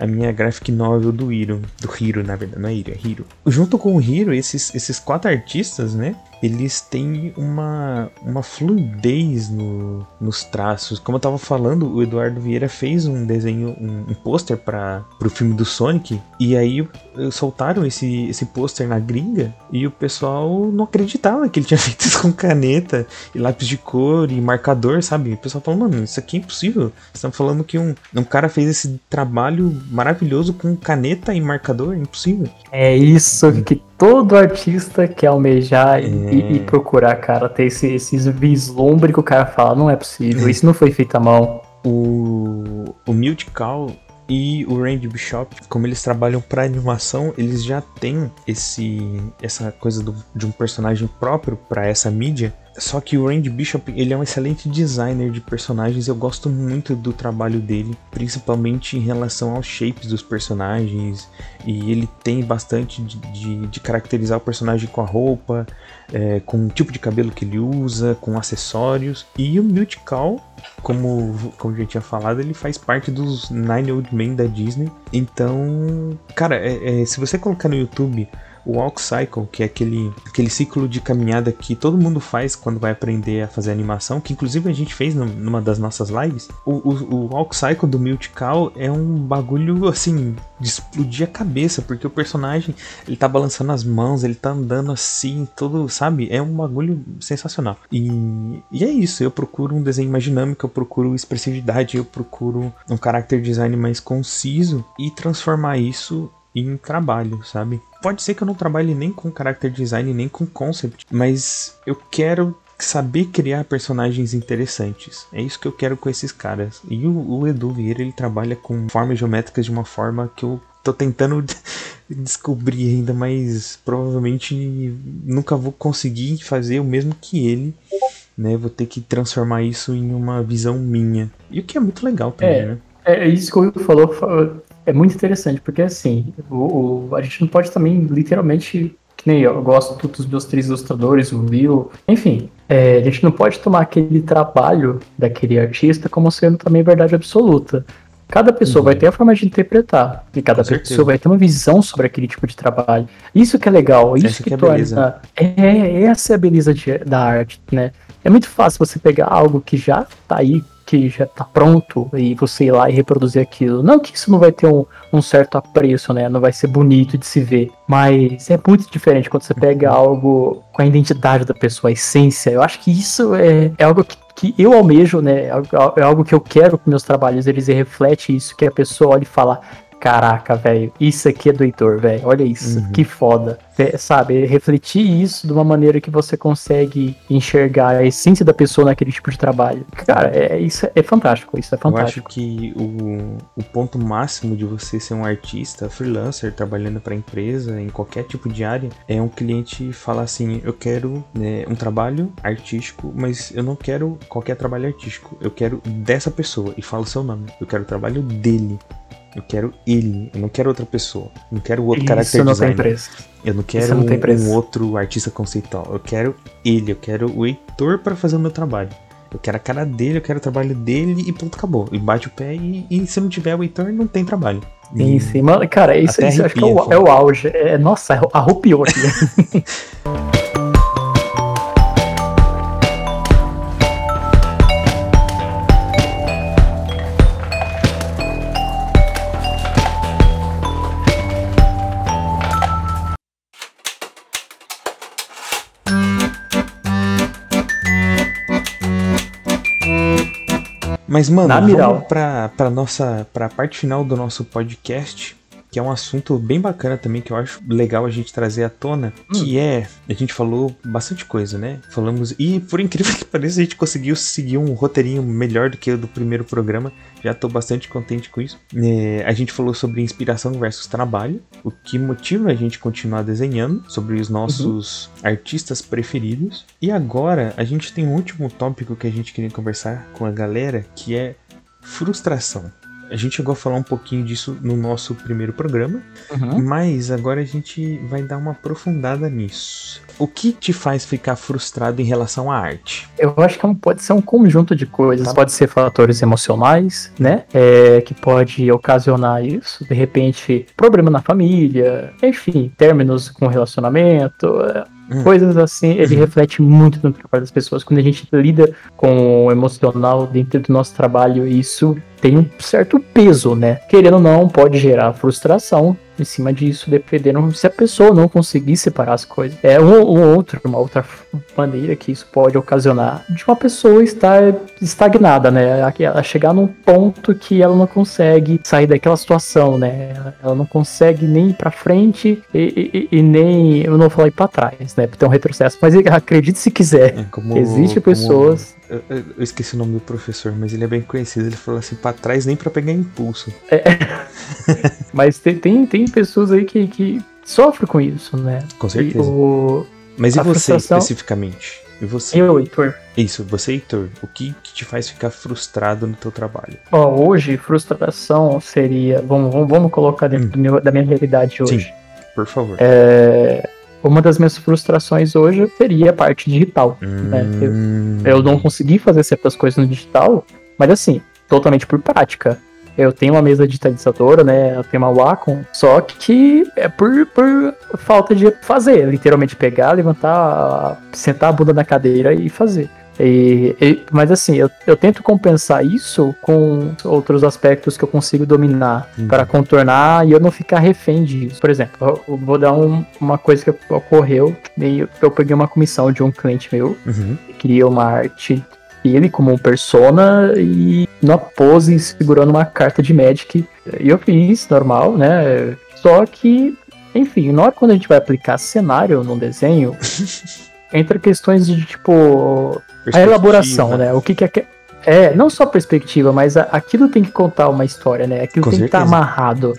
a minha graphic novel do Hiro, do Hiro, na verdade, não é Hiro, é Hiro. Junto com o Hiro, esses, esses quatro artistas, né, eles têm uma, uma fluidez no, nos traços. Como eu tava falando, o Eduardo Vieira fez um desenho, um, um pôster para o filme do Sonic, e aí soltaram esse, esse pôster na gringa, e o pessoal não acreditava que ele tinha [LAUGHS] feito isso com caneta, e lápis de cor, e marcador, sabe? O pessoal falou, mano, isso aqui é impossível. Estão falando que um, um cara fez esse trabalho maravilhoso com caneta e marcador, é impossível. É isso que todo artista quer almejar é... e, e, procurar, cara, ter esse, esses vislumbre que o cara fala, não é possível, isso não foi feito à mão. O, o Musical e o Randy Bishop, como eles trabalham para animação, eles já têm esse essa coisa do, de um personagem próprio para essa mídia. Só que o Randy Bishop, ele é um excelente designer de personagens. Eu gosto muito do trabalho dele, principalmente em relação aos shapes dos personagens. E ele tem bastante de, de, de caracterizar o personagem com a roupa, é, com o tipo de cabelo que ele usa, com acessórios. E o Multical, como, como a gente tinha falado, ele faz parte dos Nine Old Men da Disney. Então, cara, é, é, se você colocar no YouTube o Walk Cycle, que é aquele, aquele ciclo de caminhada que todo mundo faz quando vai aprender a fazer animação, que inclusive a gente fez numa das nossas lives. O, o, o Walk Cycle do Multical é um bagulho assim de explodir a cabeça, porque o personagem ele tá balançando as mãos, ele tá andando assim, todo, sabe? É um bagulho sensacional. E, e é isso, eu procuro um desenho mais dinâmico, eu procuro expressividade, eu procuro um character design mais conciso e transformar isso em trabalho, sabe? Pode ser que eu não trabalhe nem com character design, nem com concept, mas eu quero saber criar personagens interessantes. É isso que eu quero com esses caras. E o, o Edu Vieira, ele trabalha com formas geométricas de uma forma que eu tô tentando [LAUGHS] descobrir ainda, mas provavelmente nunca vou conseguir fazer o mesmo que ele. Né, vou ter que transformar isso em uma visão minha. E o que é muito legal também, é, né? É isso que o Will falou, é muito interessante, porque assim, o, o, a gente não pode também literalmente, que nem eu, eu gosto dos meus três ilustradores, o Will, enfim, é, a gente não pode tomar aquele trabalho daquele artista como sendo também verdade absoluta. Cada pessoa uhum. vai ter a forma de interpretar. E cada pessoa vai ter uma visão sobre aquele tipo de trabalho. Isso que é legal. Isso essa que, que é torna. É, é, essa é a beleza de, da arte, né? É muito fácil você pegar algo que já tá aí que já tá pronto e você ir lá e reproduzir aquilo. Não que isso não vai ter um, um certo apreço, né? Não vai ser bonito de se ver. Mas é muito diferente quando você pega algo com a identidade da pessoa, a essência. Eu acho que isso é, é algo que, que eu almejo, né? É, é algo que eu quero com meus trabalhos. Eles refletem isso, que a pessoa olha e fala: caraca, velho, isso aqui é do Heitor, velho. Olha isso, uhum. que foda. É, sabe, refletir isso de uma maneira que você consegue enxergar a essência da pessoa naquele tipo de trabalho. Cara, é, isso é fantástico, isso é fantástico. Eu acho que o, o ponto máximo de você ser um artista, freelancer, trabalhando para empresa, em qualquer tipo de área, é um cliente falar assim, eu quero né, um trabalho artístico, mas eu não quero qualquer trabalho artístico, eu quero dessa pessoa, e fala o seu nome, eu quero o trabalho dele. Eu quero ele, eu não quero outra pessoa. Eu não quero outro Isso character não designer. Tem preço. Eu não quero não um, um, outro artista conceitual. Eu quero ele, eu quero o Heitor para fazer o meu trabalho. Eu quero a cara dele, eu quero o trabalho dele e ponto, acabou. E bate o pé e, e se não tiver o Heitor, não tem trabalho. Sim, sim. Mano, cara, isso, isso acho que é o, é o auge. É, nossa, arrupiou aqui. [LAUGHS] Mas, mano, Na vamos pra, pra nossa. pra parte final do nosso podcast que é um assunto bem bacana também, que eu acho legal a gente trazer à tona, hum. que é, a gente falou bastante coisa, né? Falamos, e por incrível que [LAUGHS] pareça, a gente conseguiu seguir um roteirinho melhor do que o do primeiro programa, já tô bastante contente com isso. É, a gente falou sobre inspiração versus trabalho, o que motiva a gente continuar desenhando, sobre os nossos uhum. artistas preferidos, e agora a gente tem um último tópico que a gente queria conversar com a galera, que é frustração. A gente chegou a falar um pouquinho disso no nosso primeiro programa, uhum. mas agora a gente vai dar uma aprofundada nisso. O que te faz ficar frustrado em relação à arte? Eu acho que é pode ser um conjunto de coisas. Tá. Pode ser fatores emocionais, né? É, que pode ocasionar isso. De repente, problema na família, enfim, términos com relacionamento. É, hum. Coisas assim, ele uhum. reflete muito no trabalho das pessoas. Quando a gente lida com o emocional dentro do nosso trabalho, isso tem um certo peso, né? Querendo ou não, pode gerar frustração em cima disso, dependendo se a pessoa não conseguir separar as coisas. É um, um outro, uma outra maneira que isso pode ocasionar de uma pessoa estar estagnada, né? Ela chegar num ponto que ela não consegue sair daquela situação, né? Ela não consegue nem ir pra frente e, e, e nem, eu não vou falar ir pra trás, né? Porque tem um retrocesso, mas acredite se quiser, é como, existe pessoas eu, eu, esqueci o nome do professor, mas ele é bem conhecido. Ele falou assim: pra trás nem pra pegar impulso. É. [LAUGHS] mas tem, tem, tem, pessoas aí que, que sofrem com isso, né? Com certeza. O, mas e você frustração... especificamente? E você? Eu, Heitor. Isso, você, Heitor, o que, que te faz ficar frustrado no teu trabalho? Ó, hoje, frustração seria. Vamos, vamos, vamos colocar dentro Hum. meu- da minha realidade hoje. Sim. Por favor. É, uma das minhas frustrações hoje seria a parte digital. né? Eu- Hum, Eu não consegui fazer certas coisas no digital, mas assim, totalmente por prática. Eu tenho uma mesa digitalizadora, né? Eu tenho uma Wacom, só que é por, por falta de fazer. Literalmente pegar, levantar, sentar a bunda na cadeira e fazer. E- e- mas assim, eu, eu tento compensar isso com outros aspectos que eu consigo dominar Uhum. para contornar e eu não ficar refém disso. Por exemplo, eu, eu vou dar um- uma coisa que ocorreu. meio- Eu peguei uma comissão de um cliente meu Uhum. cria uma arte dele como um persona e numa pose segurando uma carta de Magic. E eu fiz, normal, né? Só que, enfim, na hora quando a gente vai aplicar cenário num desenho, [LAUGHS] entra questões de tipo. A elaboração, né? O que, que é. É, não só perspectiva, mas a- aquilo tem que contar uma história, né? Aquilo Com tem que estar certeza. amarrado.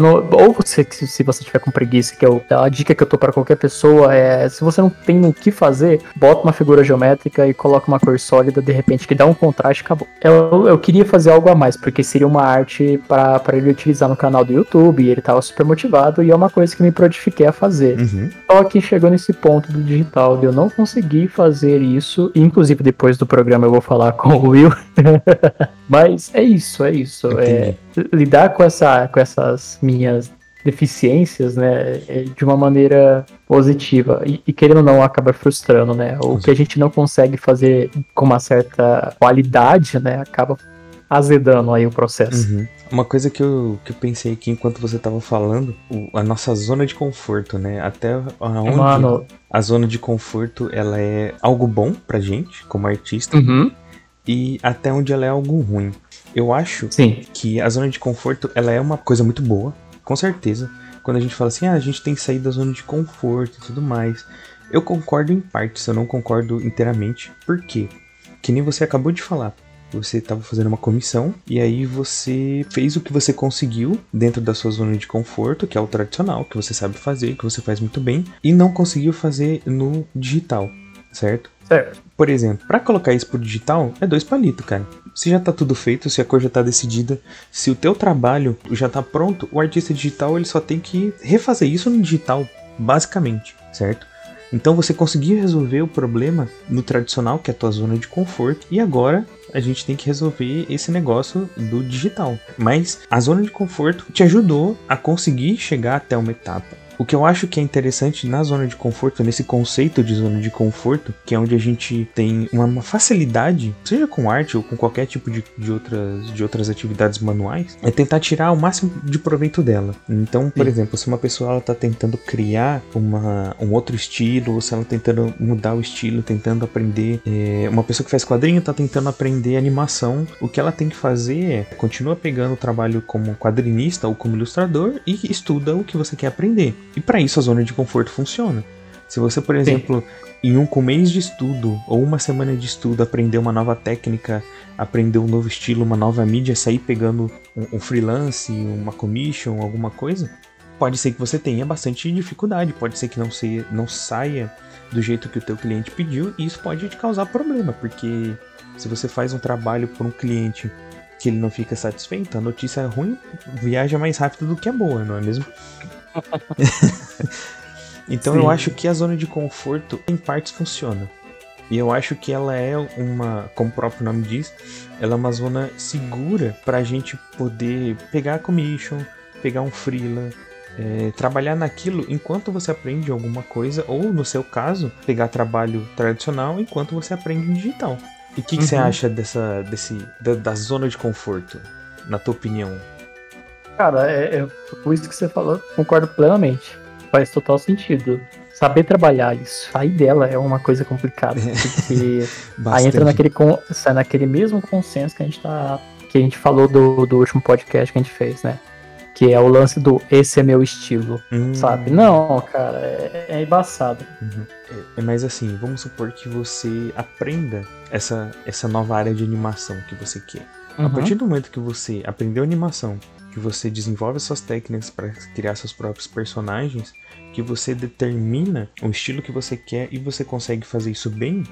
Não- ou você, se você tiver com preguiça, que é o- a dica que eu tô pra qualquer pessoa é: se você não tem o que fazer, bota uma figura geométrica e coloca uma cor sólida, de repente, que dá um contraste e acabou. Eu, eu queria fazer algo a mais, porque seria uma arte pra pra ele utilizar no canal do YouTube, e ele tava super motivado, e é uma coisa que me prontifiquei a fazer. Uhum. Só que chegou nesse ponto do digital, de eu não conseguir fazer isso. Inclusive, depois do programa eu vou falar com o Will. [LAUGHS] Mas é isso, é isso. É, Entendi. Lidar com, essa, com essas minhas deficiências, né, é de uma maneira positiva. E, e querendo ou não, acaba frustrando, né? O que a gente não consegue fazer com uma certa qualidade, né, acaba azedando aí o processo. Uhum. Uma coisa que eu, que eu pensei aqui enquanto você tava falando, o- a nossa zona de conforto, né? Até aonde Mano, a zona de conforto ela é algo bom pra gente, como artista, uhum, e até onde ela é algo ruim. Eu acho sim, que a zona de conforto ela é uma coisa muito boa, com certeza. Quando a gente fala assim, ah, a gente tem que sair da zona de conforto e tudo mais. Eu concordo em partes, eu não concordo inteiramente. Por quê? Que nem você acabou de falar. Você estava fazendo uma comissão e aí você fez o que você conseguiu dentro da sua zona de conforto, que é o tradicional, que você sabe fazer, que você faz muito bem, e não conseguiu fazer no digital, certo? certo. Por exemplo, para colocar isso pro digital, é dois palitos, cara. Se já tá tudo feito, se a cor já tá decidida, se o teu trabalho já tá pronto, o artista digital ele só tem que refazer isso no digital, basicamente, certo? Então você conseguiu resolver o problema no tradicional, que é a tua zona de conforto, e agora a gente tem que resolver esse negócio do digital. Mas a zona de conforto te ajudou a conseguir chegar até uma etapa. O que eu acho que é interessante na zona de conforto, nesse conceito de zona de conforto, que é onde a gente tem uma, facilidade, seja com arte ou com qualquer tipo de, de, outras, de outras atividades manuais, é tentar tirar o máximo de proveito dela. Então, por Sim. exemplo, se uma pessoa está tentando criar uma, um outro estilo, ou se ela tá tentando mudar o estilo, tentando aprender, é, uma pessoa que faz quadrinho está tentando aprender animação, o que ela tem que fazer é continua pegando o trabalho como quadrinista ou como ilustrador e estuda o que você quer aprender. E para isso a zona de conforto funciona. Se você, por exemplo, em um mês de estudo ou uma semana de estudo aprender uma nova técnica, aprender um novo estilo, uma nova mídia, sair pegando um, um freelance, uma commission, alguma coisa, pode ser que você tenha bastante dificuldade, pode ser que não, se, não saia do jeito que o teu cliente pediu e isso pode te causar problema, porque se você faz um trabalho por um cliente que ele não fica satisfeito, a notícia é ruim viaja mais rápido do que a boa, não é mesmo? [LAUGHS] então Sim. eu acho que a zona de conforto em partes funciona. E eu acho que ela é uma, como o próprio nome diz, ela é uma zona segura pra gente poder pegar a commission, pegar um freela, é, trabalhar naquilo enquanto você aprende alguma coisa, ou no seu caso, pegar trabalho tradicional enquanto você aprende digital. E o que, que você Uhum. acha dessa, desse, da, da zona de conforto, na tua opinião? Cara, é, é, por isso que você falou, concordo plenamente. Faz total sentido. Saber trabalhar isso, sair dela é uma coisa complicada. [LAUGHS] Porque [LAUGHS] aí entra naquele, sai naquele mesmo consenso que a gente tá. Que a gente falou do, do último podcast que a gente fez, né? Que é o lance do esse é meu estilo, Hum, sabe? Não, cara, é, é embaçado. uhum. É, é mais assim, vamos supor que você aprenda essa, essa nova área de animação que você quer. A Uhum. partir do momento que você aprendeu animação, que você desenvolve suas técnicas para criar seus próprios personagens, que você determina o estilo que você quer e você consegue fazer isso bem,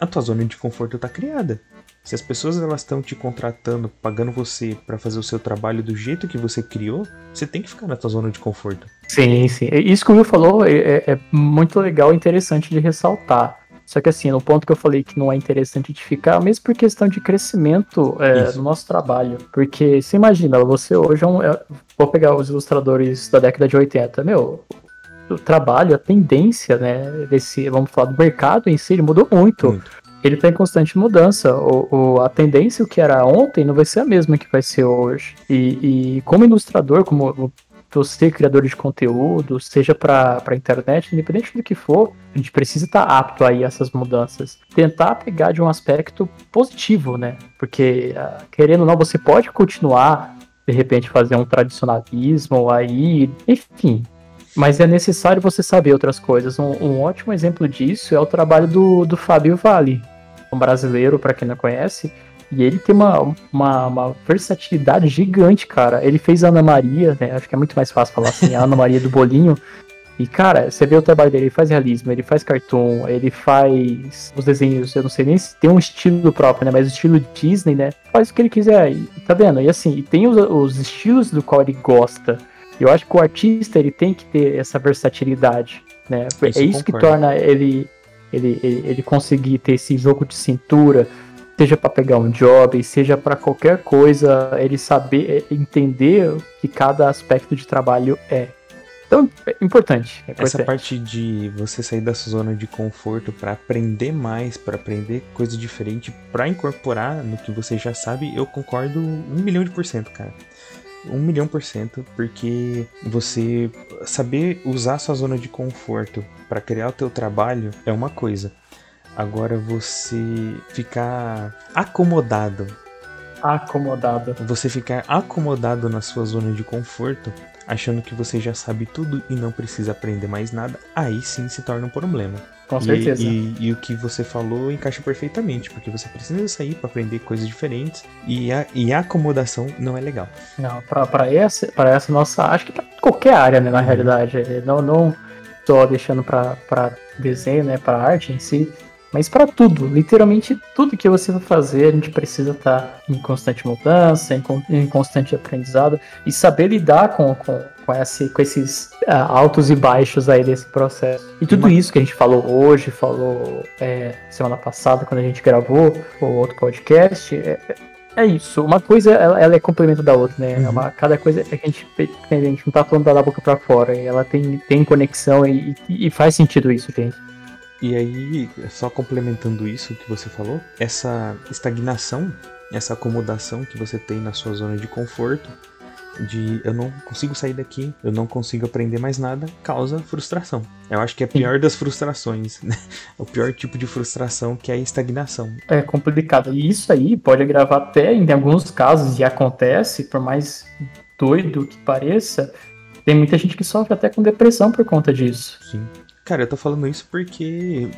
a tua zona de conforto está criada. Se as pessoas elas estão te contratando, pagando você para fazer o seu trabalho do jeito que você criou, você tem que ficar na tua zona de conforto. Sim, sim. Isso que o Will falou é, é, é muito legal e interessante de ressaltar. Só que assim, no ponto que eu falei que não é interessante de ficar, mesmo por questão de crescimento é, no nosso trabalho. Porque você imagina, você hoje é um. É, vou pegar os ilustradores da década de 80. Meu, o trabalho, a tendência, né, desse, vamos falar do mercado em si, ele mudou muito. muito ele está em constante mudança. O, o, a tendência, o que era ontem, não vai ser a mesma que vai ser hoje. E, e como ilustrador, como você, criador de conteúdo, seja para a internet, independente do que for, a gente precisa estar tá apto aí a essas mudanças. Tentar pegar de um aspecto positivo, né? Porque, ah, querendo ou não, você pode continuar, de repente, fazer um tradicionalismo aí, enfim, mas é necessário você saber outras coisas. Um, um ótimo exemplo disso é o trabalho do, do Fábio Vale, um brasileiro, para quem não conhece. E ele tem uma, uma, uma, versatilidade gigante, cara. Ele fez a Ana Maria, né? Acho que é muito mais fácil falar assim, a [LAUGHS] Ana Maria do Bolinho. E, cara, você vê o trabalho dele, ele faz realismo, ele faz cartoon, ele faz os desenhos, eu não sei nem se tem um estilo próprio, né? Mas o estilo Disney, né? Faz o que ele quiser, e, tá vendo? E assim, tem os, os estilos do qual ele gosta. Eu acho que o artista ele tem que ter essa versatilidade, né? Isso é isso que torna ele, ele, ele, ele conseguir ter esse jogo de cintura, seja para pegar um job, seja para qualquer coisa, ele saber é, entender o que cada aspecto de trabalho é. Então, é importante, é importante. Essa parte de você sair da sua zona de conforto para aprender mais, para aprender coisa diferente, para incorporar no que você já sabe, eu concordo um milhão de por cento, cara um milhão por cento, porque você saber usar sua zona de conforto para criar o teu trabalho é uma coisa. Agora você ficar acomodado. Acomodado. Você ficar acomodado na sua zona de conforto, achando que você já sabe tudo e não precisa aprender mais nada, aí sim se torna um problema. Com certeza. E, e, o que você falou encaixa perfeitamente, porque você precisa sair para aprender coisas diferentes e a, e a acomodação não é legal. Não, para essa, pra essa nossa. Acho que pra qualquer área, né, na uhum. realidade. Não, não só deixando para desenho, né, para arte em si. Mas para tudo, literalmente tudo que você vai fazer, a gente precisa estar tá em constante mudança, em, em constante aprendizado e saber lidar com, com, com, esse, com esses uh, altos e baixos aí desse processo. E tudo isso que a gente falou hoje, falou é, semana passada, quando a gente gravou o outro podcast, é, é isso. Uma coisa, ela, ela, é complemento da outra, né? Uhum. Uma, cada coisa é que a gente, a gente não tá falando da boca para fora, ela tem, tem conexão e, e faz sentido isso, gente. E aí, só complementando isso que você falou, essa estagnação, essa acomodação que você tem na sua zona de conforto, de eu não consigo sair daqui, eu não consigo aprender mais nada, causa frustração. Eu acho que é a pior das frustrações, né? [LAUGHS] O pior tipo de frustração que é a estagnação. É complicado. E isso aí pode agravar até em alguns casos, e acontece, por mais doido que pareça, tem muita gente que sofre até com depressão por conta disso. Sim. Cara, eu tô falando isso porque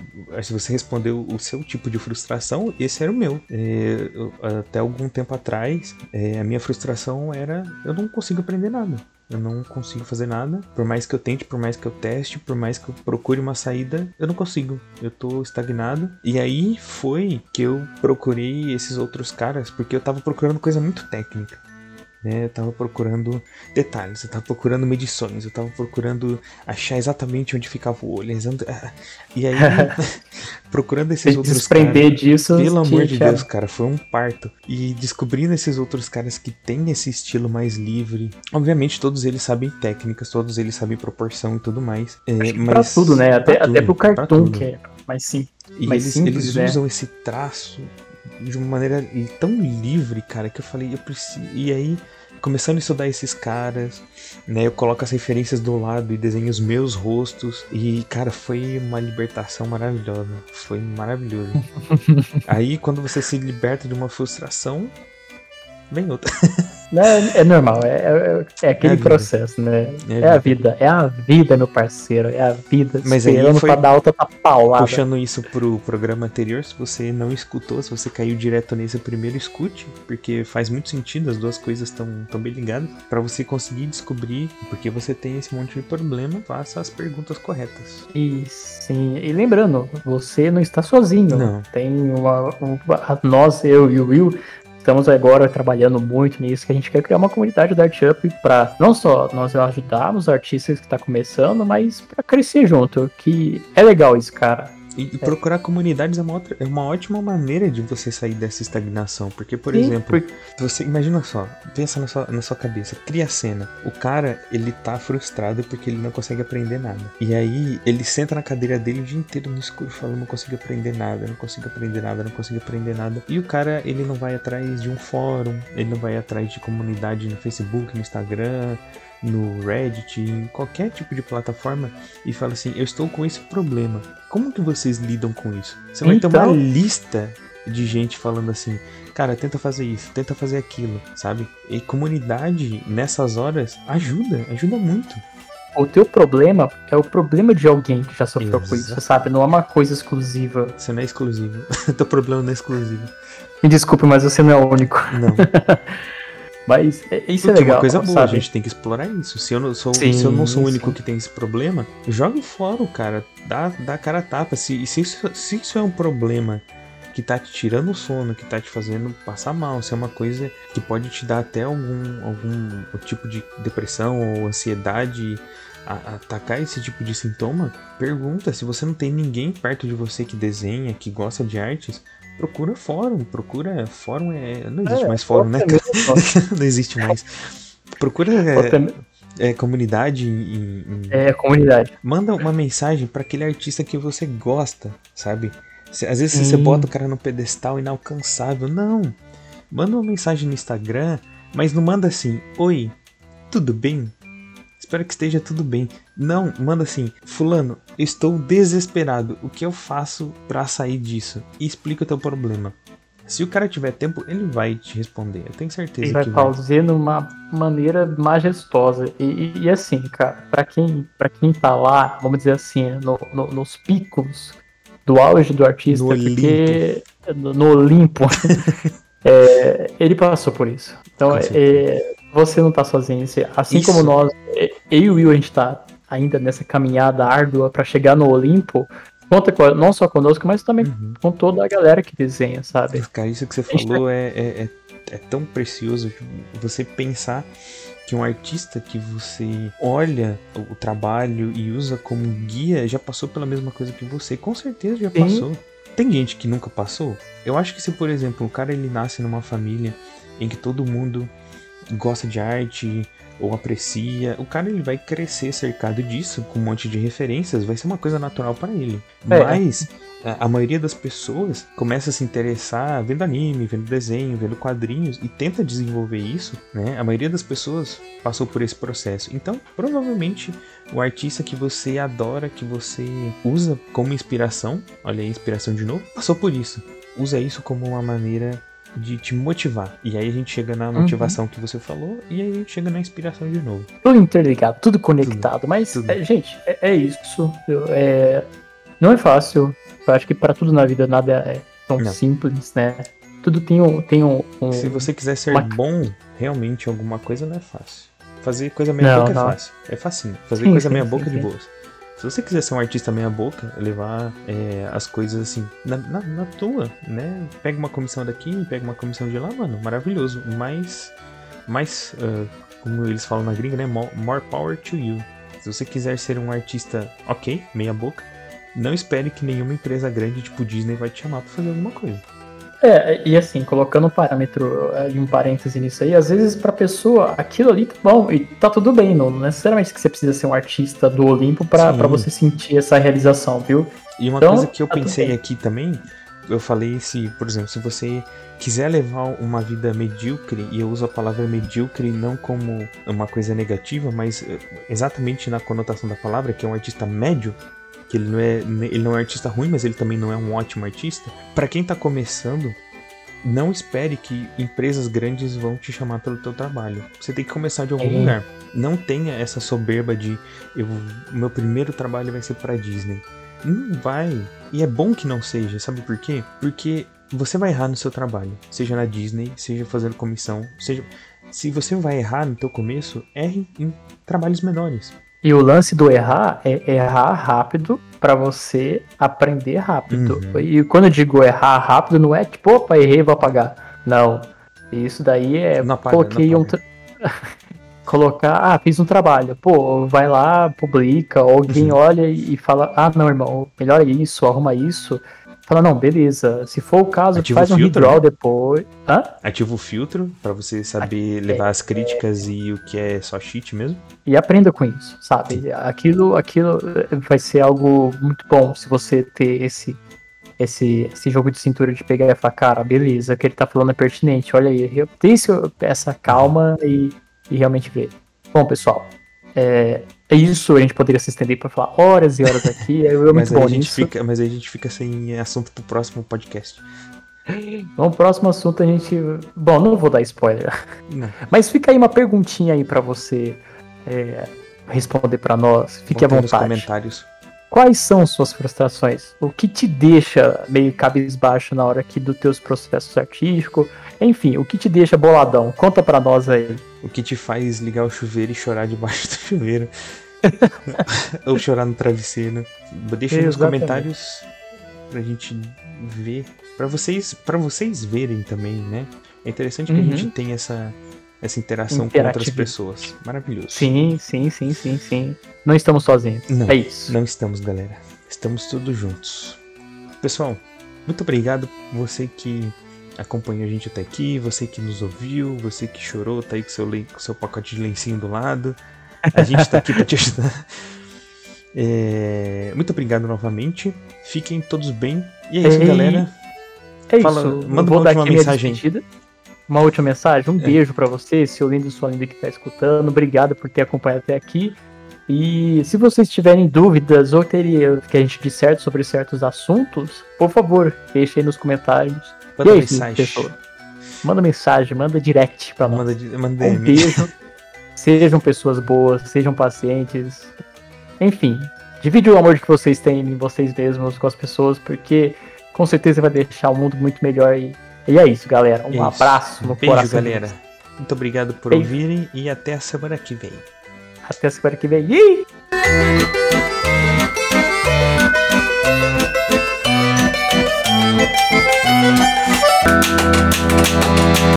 se você respondeu o seu tipo de frustração, esse era o meu. É, eu, até algum tempo atrás, é, a minha frustração era eu não consigo aprender nada. Eu não consigo fazer nada. Por mais que eu tente, por mais que eu teste, por mais que eu procure uma saída, eu não consigo. Eu tô estagnado. E aí foi que eu procurei esses outros caras, porque eu tava procurando coisa muito técnica né? Eu tava procurando detalhes, eu tava procurando medições, eu tava procurando achar exatamente onde ficava o olho. Ah, e aí, [LAUGHS] procurando esses outros desprender caras, disso. Pelo amor de Deus, cara, foi um parto. E descobrindo esses outros caras que têm esse estilo mais livre. Obviamente, todos eles sabem técnicas, todos eles sabem proporção e tudo mais. É, mas pra tudo, né? Até, tudo, até pro cartoon, que é mais sim. Mais eles, simples, eles né? usam esse traço de uma maneira tão livre, cara, que eu falei, eu preciso. E aí, começando a estudar esses caras, né, eu coloco as referências do lado e desenho os meus rostos. E, cara, foi uma libertação maravilhosa. Foi maravilhoso. [LAUGHS] aí, quando você se liberta de uma frustração, vem outra. É, é normal, é, é, é aquele é processo, né? É, é, a vida, é a vida, meu parceiro, é a vida. Mas esperando aí foi pra dar outra paulada. Puxando isso pro programa anterior, se você não escutou, se você caiu direto nesse primeiro, escute, porque faz muito sentido, as duas coisas estão tão bem ligadas. para você conseguir descobrir porque você tem esse monte de problema, faça as perguntas corretas. E sim, e lembrando, você não está sozinho. Não. Tem uma, uma nós, eu e o Will, Estamos agora trabalhando muito nisso, que a gente quer criar uma comunidade da ArtUp para não só nós ajudarmos os artistas que estão tá começando, mas para crescer junto, que é legal isso, cara. E, e procurar comunidades é uma, outra, é uma ótima maneira de você sair dessa estagnação. Porque, por Sim, exemplo, porque... você imagina só, pensa na sua, na sua cabeça, cria a cena. O cara, ele tá frustrado porque ele não consegue aprender nada. E aí ele senta na cadeira dele o dia inteiro no escuro falando, não consigo aprender nada, não consigo aprender nada, não consigo aprender nada. E o cara, ele não vai atrás de um fórum, ele não vai atrás de comunidade no Facebook, no Instagram no Reddit, em qualquer tipo de plataforma e fala assim: Eu estou com esse problema. Como que vocês lidam com isso? Você vai então... ter uma então- lista de gente falando assim: Cara, tenta fazer isso, tenta fazer aquilo, sabe? E comunidade nessas horas ajuda, ajuda muito. O teu problema é o problema de alguém que já sofreu Exato. com isso, sabe? Não é uma coisa exclusiva. Você não é exclusivo. [LAUGHS] teu problema não é exclusivo. Me desculpe, mas você não é o único. Não. [LAUGHS] Mas é, isso Porque é legal. uma coisa boa, sabe? a gente tem que explorar isso. Se eu não sou, sim, se eu não sou o único sim. que tem esse problema, jogue fora, cara. Dá, dá cara a tapa. Se, se, isso, se isso é um problema que tá te tirando o sono, que tá te fazendo passar mal, se é uma coisa que pode te dar até algum, algum tipo de depressão ou ansiedade, a, atacar esse tipo de sintoma, pergunta. Se você não tem ninguém perto de você que desenha, que gosta de artes, procura fórum, procura fórum é. Não existe é, mais fórum, né? [LAUGHS] não existe mais. Procura é, é, comunidade em, em, É, comunidade. Manda uma mensagem para aquele artista que você gosta, sabe? Às vezes você bota o cara no pedestal inalcançável. Não. Manda uma mensagem no Instagram, mas não manda assim: Oi, tudo bem? Espero que esteja tudo bem. Não, manda assim: Fulano, estou desesperado. O que eu faço para sair disso? E explica o teu problema. Se o cara tiver tempo, ele vai te responder. Eu tenho certeza ele vai que vai. fazer de uma maneira majestosa. E, e, e assim, cara, para quem, pra quem tá lá, vamos dizer assim, no, no, nos picos do auge do artista, no porque Olimpo. no Olimpo, [LAUGHS] é, ele passou por isso. Então, é, você não tá sozinho. Assim isso. como nós, eu e o Will, a gente tá ainda nessa caminhada árdua para chegar no Olimpo, conta com, não só conosco, mas também uhum. com toda a galera que desenha, sabe? Cara, isso que você falou tá... é, é, é, tão precioso você pensar que um artista que você olha o trabalho e usa como guia já passou pela mesma coisa que você. Com certeza já Sim. passou. Tem gente que nunca passou? Eu acho que se, por exemplo, o cara ele nasce numa família em que todo mundo gosta de arte, ou aprecia, o cara ele vai crescer cercado disso, com um monte de referências, vai ser uma coisa natural para ele. É. Mas a, a, maioria das pessoas começa a se interessar vendo anime, vendo desenho, vendo quadrinhos e tenta desenvolver isso, né? A maioria das pessoas passou por esse processo. Então, provavelmente o artista que você adora, que você usa como inspiração, olha aí, inspiração de novo, passou por isso. Usa isso como uma maneira de te motivar. E aí a gente chega na uhum. motivação uhum. que você falou e aí a gente chega na inspiração de novo. Tudo interligado, tudo conectado. Tudo, mas, tudo. É, gente, é, é isso. É, não é fácil. Eu acho que para tudo na vida nada é tão não. simples, né? Tudo tem um, tem um, um Se você quiser ser uma... bom realmente em alguma coisa, não é fácil. Fazer coisa meia não, boca é não. é fácil. É facinho. Fazer sim, coisa sim, meia sim, boca de boas. Se você quiser ser um artista meia boca, levar é, as coisas assim na, na, na, tua, né? Pega uma comissão daqui, pega uma comissão de lá, mano, maravilhoso. Mas, mais, uh, como eles falam na gringa, né? More, power to you. Se você quiser ser um artista ok, meia boca, não espere que nenhuma empresa grande tipo Disney vai te chamar para fazer alguma coisa. É, e assim, colocando um parâmetro e um parêntese nisso aí, às vezes pra pessoa aquilo ali tá bom e tá tudo bem, não, necessariamente que você precisa ser um artista do Olimpo pra, você sentir essa realização, viu? E uma então, coisa que eu tá pensei aqui também, eu falei se, por exemplo, se você quiser levar uma vida medíocre, e eu uso a palavra medíocre não como uma coisa negativa, mas eh, exatamente na conotação da palavra, que é um artista médio, que ele não é ele não é um artista ruim, mas ele também não é um ótimo artista. Para quem tá começando, não espere que empresas grandes vão te chamar pelo teu trabalho. Você tem que começar de algum Sim. lugar. Não tenha essa soberba de eu, meu primeiro trabalho vai ser pra Disney. Não vai. E é bom que não seja, sabe por quê? Porque você vai errar no seu trabalho, seja na Disney, seja fazendo comissão, seja se você vai errar no teu começo, erre em trabalhos menores. E o lance do errar é errar rápido pra você aprender rápido. Uhum. E quando eu digo errar rápido, não é tipo, opa, errei, vou apagar. Não. Isso daí é. Não apaga, coloquei não um. tra- [LAUGHS] Colocar, ah, fiz um trabalho. Pô, vai lá, publica, ou alguém Uhum. olha e fala, ah, não, irmão, melhora isso, arruma isso. Fala, não, beleza. Se for o caso, Ativa faz um filtro, redraw né? depois. Hã? Ativa o filtro pra você saber levar as críticas e o que é só cheat mesmo. e aprenda com isso, sabe? Aquilo, aquilo vai ser algo muito bom se você ter esse, esse, esse jogo de cintura de pegar e falar, cara, beleza, o que ele tá falando é pertinente, olha aí, tem esse- essa calma e, e realmente ver. Bom, pessoal, é, é isso, a gente poderia se estender para falar horas e horas aqui, é [LAUGHS] Mas muito aí, bom a gente nisso. fica, mas aí a gente fica sem assunto pro próximo podcast. Então, o próximo assunto a gente. Bom, não vou dar spoiler. Não. Mas fica aí uma perguntinha aí pra você é, responder pra nós. Fique à aí nos vontade. comentários. Quais são suas frustrações? O que te deixa meio cabisbaixo na hora aqui dos teus processos artísticos? Enfim, o que te deixa boladão? Conta pra nós aí. O que te faz ligar o chuveiro e chorar debaixo do chuveiro. [LAUGHS] Ou chorar no travesseiro. Deixa aí nos comentários pra gente ver. Pra vocês, pra vocês verem também, né? É interessante que a Uhum. gente tenha essa, essa interação com outras pessoas. Maravilhoso. Sim, sim, sim, sim, sim. Não estamos sozinhos. Não. É isso. Não estamos, galera. Estamos todos juntos. Pessoal, muito obrigado você que acompanhou a gente até aqui, você que nos ouviu, você que chorou, tá aí com seu, com seu pacote de lencinho do lado. A gente tá aqui pra te ajudar. [LAUGHS] É, Muito obrigado novamente. Fiquem todos bem. E é isso, Ei. galera. É Fala- isso. manda Vou uma dar aqui mensagem. Uma última mensagem. Um É. beijo pra você, seu lindo e sua linda que tá escutando. Obrigado por ter acompanhado até aqui. E se vocês tiverem dúvidas ou teria que a gente disserte sobre certos assuntos, por favor, deixe aí nos comentários. Manda e aí, mensagem. pessoal? Manda mensagem, manda direct pra nós. Manda, manda Um beijo. sejam pessoas boas, sejam pacientes. Enfim, divide o amor que vocês têm em vocês mesmos com as pessoas, porque com certeza vai deixar o mundo muito melhor. E, e é isso, galera. Um É isso. abraço no Beijo, coração. galera. Muito obrigado por Beijo. ouvirem e até a semana que vem. Até a semana que vem.